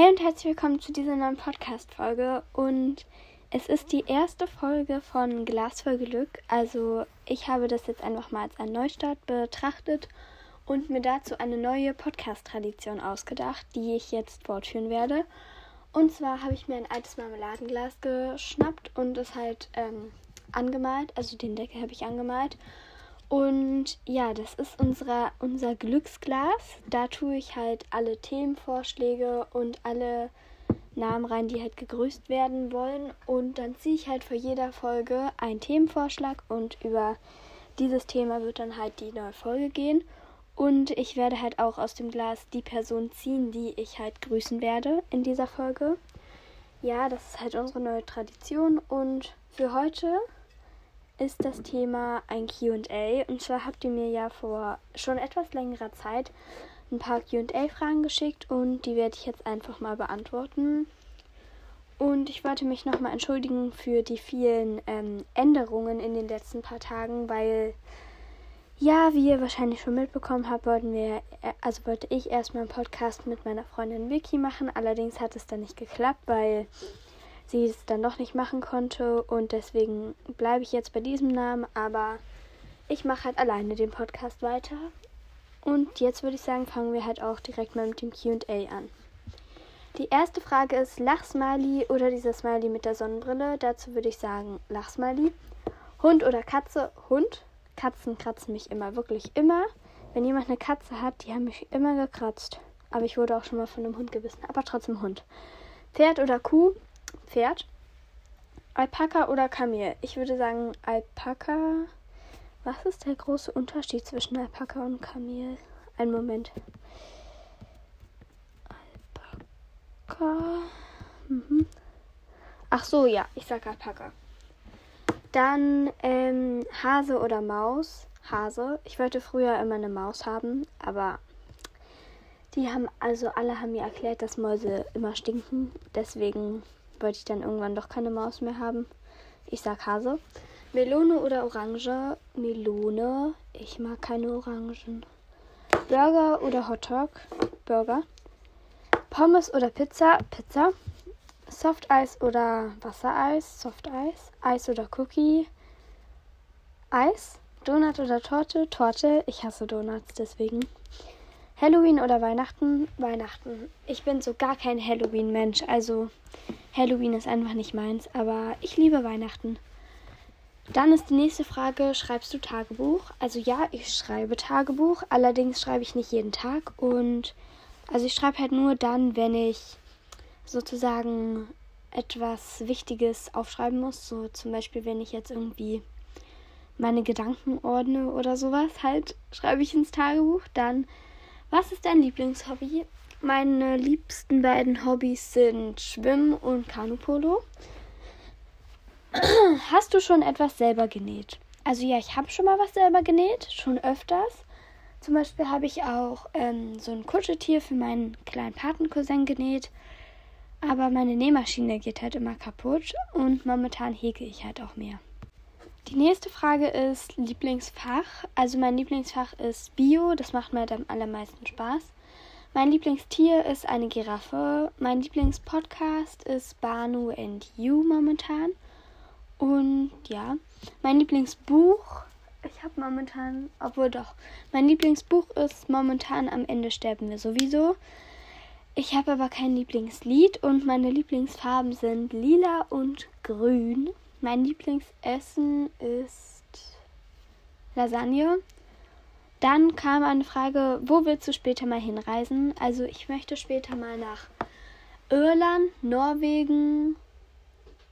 Hey und herzlich willkommen zu dieser neuen Podcast-Folge. Und es ist die erste Folge von Glas voll Glück. Also, ich habe das jetzt einfach mal als einen Neustart betrachtet und mir dazu eine neue Podcast-Tradition ausgedacht, die ich jetzt fortführen werde. Und zwar habe ich mir ein altes Marmeladenglas geschnappt und es halt ähm, angemalt. Also, den Deckel habe ich angemalt. Und ja, das ist unsere, unser Glücksglas. Da tue ich halt alle Themenvorschläge und alle Namen rein, die halt gegrüßt werden wollen. Und dann ziehe ich halt vor jeder Folge einen Themenvorschlag und über dieses Thema wird dann halt die neue Folge gehen. Und ich werde halt auch aus dem Glas die Person ziehen, die ich halt grüßen werde in dieser Folge. Ja, das ist halt unsere neue Tradition. Und für heute ist das Thema ein QA. Und zwar habt ihr mir ja vor schon etwas längerer Zeit ein paar QA-Fragen geschickt und die werde ich jetzt einfach mal beantworten. Und ich wollte mich nochmal entschuldigen für die vielen ähm, Änderungen in den letzten paar Tagen, weil ja, wie ihr wahrscheinlich schon mitbekommen habt, wollten wir, äh, also wollte ich erstmal einen Podcast mit meiner Freundin Vicky machen. Allerdings hat es dann nicht geklappt, weil sie es dann doch nicht machen konnte und deswegen bleibe ich jetzt bei diesem Namen, aber ich mache halt alleine den Podcast weiter. Und jetzt würde ich sagen, fangen wir halt auch direkt mal mit dem QA an. Die erste Frage ist Lachsmiley oder dieser Smiley mit der Sonnenbrille. Dazu würde ich sagen Lachsmiley. Hund oder Katze? Hund. Katzen kratzen mich immer, wirklich immer. Wenn jemand eine Katze hat, die haben mich immer gekratzt. Aber ich wurde auch schon mal von einem Hund gebissen, aber trotzdem Hund. Pferd oder Kuh? Pferd. Alpaka oder Kamel? Ich würde sagen Alpaka. Was ist der große Unterschied zwischen Alpaka und Kamel? Ein Moment. Alpaka. Mhm. Ach so, ja, ich sag Alpaka. Dann ähm, Hase oder Maus. Hase. Ich wollte früher immer eine Maus haben, aber die haben, also alle haben mir erklärt, dass Mäuse immer stinken. Deswegen wollte ich dann irgendwann doch keine Maus mehr haben. Ich sag Hase. Melone oder Orange? Melone. Ich mag keine Orangen. Burger oder Hotdog? Burger. Pommes oder Pizza? Pizza. Softeis oder Wassereis? Softeis. Eis oder Cookie? Eis. Donut oder Torte? Torte. Ich hasse Donuts, deswegen. Halloween oder Weihnachten? Weihnachten. Ich bin so gar kein Halloween-Mensch. Also Halloween ist einfach nicht meins, aber ich liebe Weihnachten. Dann ist die nächste Frage, schreibst du Tagebuch? Also ja, ich schreibe Tagebuch, allerdings schreibe ich nicht jeden Tag und also ich schreibe halt nur dann, wenn ich sozusagen etwas Wichtiges aufschreiben muss, so zum Beispiel wenn ich jetzt irgendwie meine Gedanken ordne oder sowas, halt schreibe ich ins Tagebuch. Dann, was ist dein Lieblingshobby? Meine liebsten beiden Hobbys sind Schwimmen und Kanupolo. Hast du schon etwas selber genäht? Also ja, ich habe schon mal was selber genäht, schon öfters. Zum Beispiel habe ich auch ähm, so ein Kuscheltier für meinen kleinen Patencousin genäht. Aber meine Nähmaschine geht halt immer kaputt und momentan hege ich halt auch mehr. Die nächste Frage ist Lieblingsfach. Also mein Lieblingsfach ist Bio, das macht mir halt am allermeisten Spaß. Mein Lieblingstier ist eine Giraffe. Mein Lieblingspodcast ist Banu and You momentan. Und ja, mein Lieblingsbuch, ich habe momentan, obwohl doch, mein Lieblingsbuch ist momentan Am Ende sterben wir sowieso. Ich habe aber kein Lieblingslied und meine Lieblingsfarben sind lila und grün. Mein Lieblingsessen ist Lasagne. Dann kam eine Frage, wo willst du später mal hinreisen? Also ich möchte später mal nach Irland, Norwegen,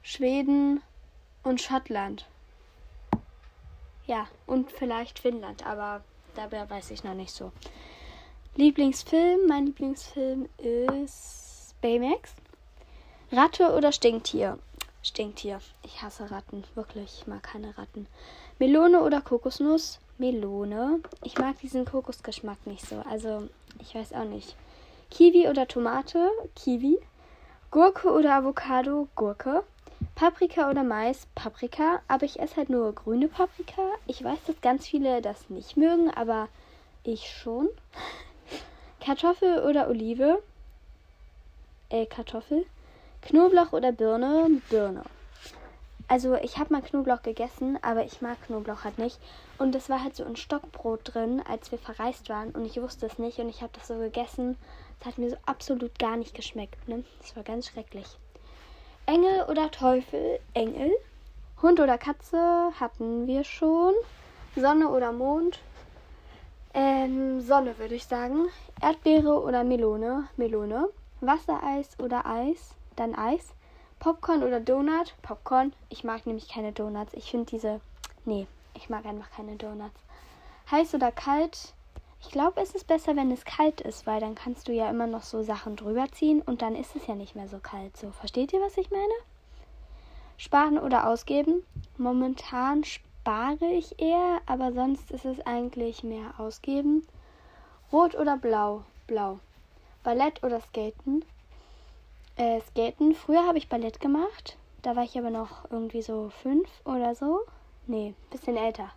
Schweden und Schottland. Ja, und vielleicht Finnland, aber dabei weiß ich noch nicht so. Lieblingsfilm, mein Lieblingsfilm ist Baymax. Ratte oder Stinktier? Stinktier. Ich hasse Ratten, wirklich. Ich mag keine Ratten. Melone oder Kokosnuss? Melone. Ich mag diesen Kokosgeschmack nicht so. Also, ich weiß auch nicht. Kiwi oder Tomate? Kiwi. Gurke oder Avocado? Gurke. Paprika oder Mais? Paprika. Aber ich esse halt nur grüne Paprika. Ich weiß, dass ganz viele das nicht mögen, aber ich schon. Kartoffel oder Olive? äh, Kartoffel. Knoblauch oder Birne? Birne. Also ich habe mal Knoblauch gegessen, aber ich mag Knoblauch halt nicht. Und es war halt so ein Stockbrot drin, als wir verreist waren. Und ich wusste es nicht und ich habe das so gegessen. Es hat mir so absolut gar nicht geschmeckt. Ne? Das war ganz schrecklich. Engel oder Teufel? Engel. Hund oder Katze hatten wir schon. Sonne oder Mond? Ähm, Sonne würde ich sagen. Erdbeere oder Melone? Melone. Wassereis oder Eis? Dann Eis. Popcorn oder Donut? Popcorn. Ich mag nämlich keine Donuts. Ich finde diese. Nee, ich mag einfach keine Donuts. Heiß oder kalt? Ich glaube, es ist besser, wenn es kalt ist, weil dann kannst du ja immer noch so Sachen drüber ziehen und dann ist es ja nicht mehr so kalt. So, versteht ihr, was ich meine? Sparen oder ausgeben? Momentan spare ich eher, aber sonst ist es eigentlich mehr ausgeben. Rot oder blau? Blau. Ballett oder Skaten? Äh, Skaten. Früher habe ich Ballett gemacht. Da war ich aber noch irgendwie so fünf oder so. Nee, bisschen älter.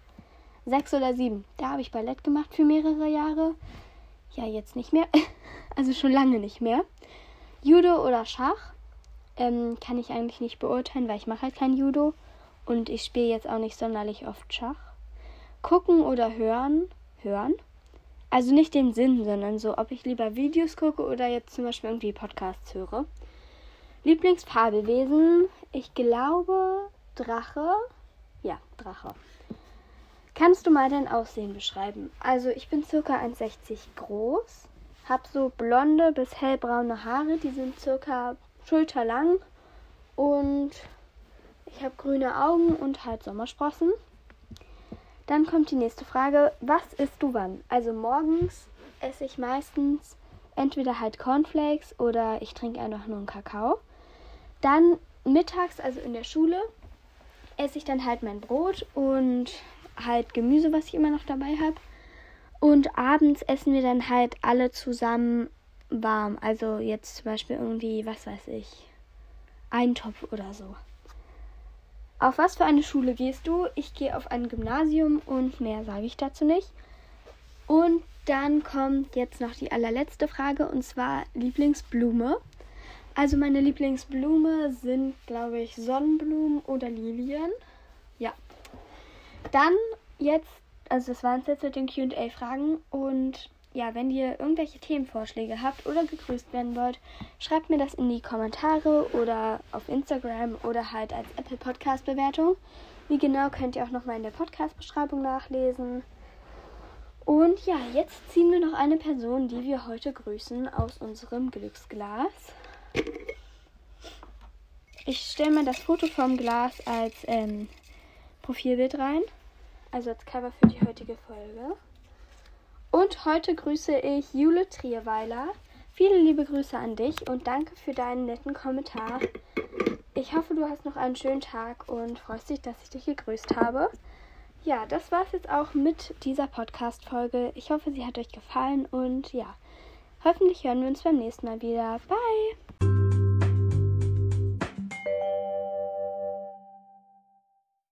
Sechs oder sieben. Da habe ich Ballett gemacht für mehrere Jahre. Ja, jetzt nicht mehr. also schon lange nicht mehr. Judo oder Schach? Ähm, kann ich eigentlich nicht beurteilen, weil ich mache halt kein Judo. Und ich spiele jetzt auch nicht sonderlich oft Schach. Gucken oder hören? Hören? Also nicht den Sinn, sondern so, ob ich lieber Videos gucke oder jetzt zum Beispiel irgendwie Podcasts höre. Lieblingsfabelwesen? Ich glaube Drache. Ja, Drache. Kannst du mal dein Aussehen beschreiben? Also ich bin circa 1,60 groß, habe so blonde bis hellbraune Haare, die sind circa schulterlang und ich habe grüne Augen und halt Sommersprossen. Dann kommt die nächste Frage, was isst du wann? Also morgens esse ich meistens entweder halt Cornflakes oder ich trinke einfach nur einen Kakao. Dann mittags, also in der Schule, esse ich dann halt mein Brot und halt Gemüse, was ich immer noch dabei habe. Und abends essen wir dann halt alle zusammen warm. Also jetzt zum Beispiel irgendwie, was weiß ich, Eintopf oder so. Auf was für eine Schule gehst du? Ich gehe auf ein Gymnasium und mehr sage ich dazu nicht. Und dann kommt jetzt noch die allerletzte Frage und zwar Lieblingsblume. Also meine Lieblingsblume sind, glaube ich, Sonnenblumen oder Lilien. Ja. Dann jetzt, also das waren es jetzt mit den QA-Fragen und ja, wenn ihr irgendwelche Themenvorschläge habt oder gegrüßt werden wollt, schreibt mir das in die Kommentare oder auf Instagram oder halt als Apple Podcast Bewertung. Wie genau könnt ihr auch nochmal in der Podcast-Beschreibung nachlesen. Und ja, jetzt ziehen wir noch eine Person, die wir heute grüßen, aus unserem Glücksglas. Ich stelle mir das Foto vom Glas als ähm, Profilbild rein, also als Cover für die heutige Folge. Und heute grüße ich Jule Trierweiler. Viele liebe Grüße an dich und danke für deinen netten Kommentar. Ich hoffe, du hast noch einen schönen Tag und freust dich, dass ich dich gegrüßt habe. Ja, das war es jetzt auch mit dieser Podcast-Folge. Ich hoffe, sie hat euch gefallen und ja, hoffentlich hören wir uns beim nächsten Mal wieder. Bye!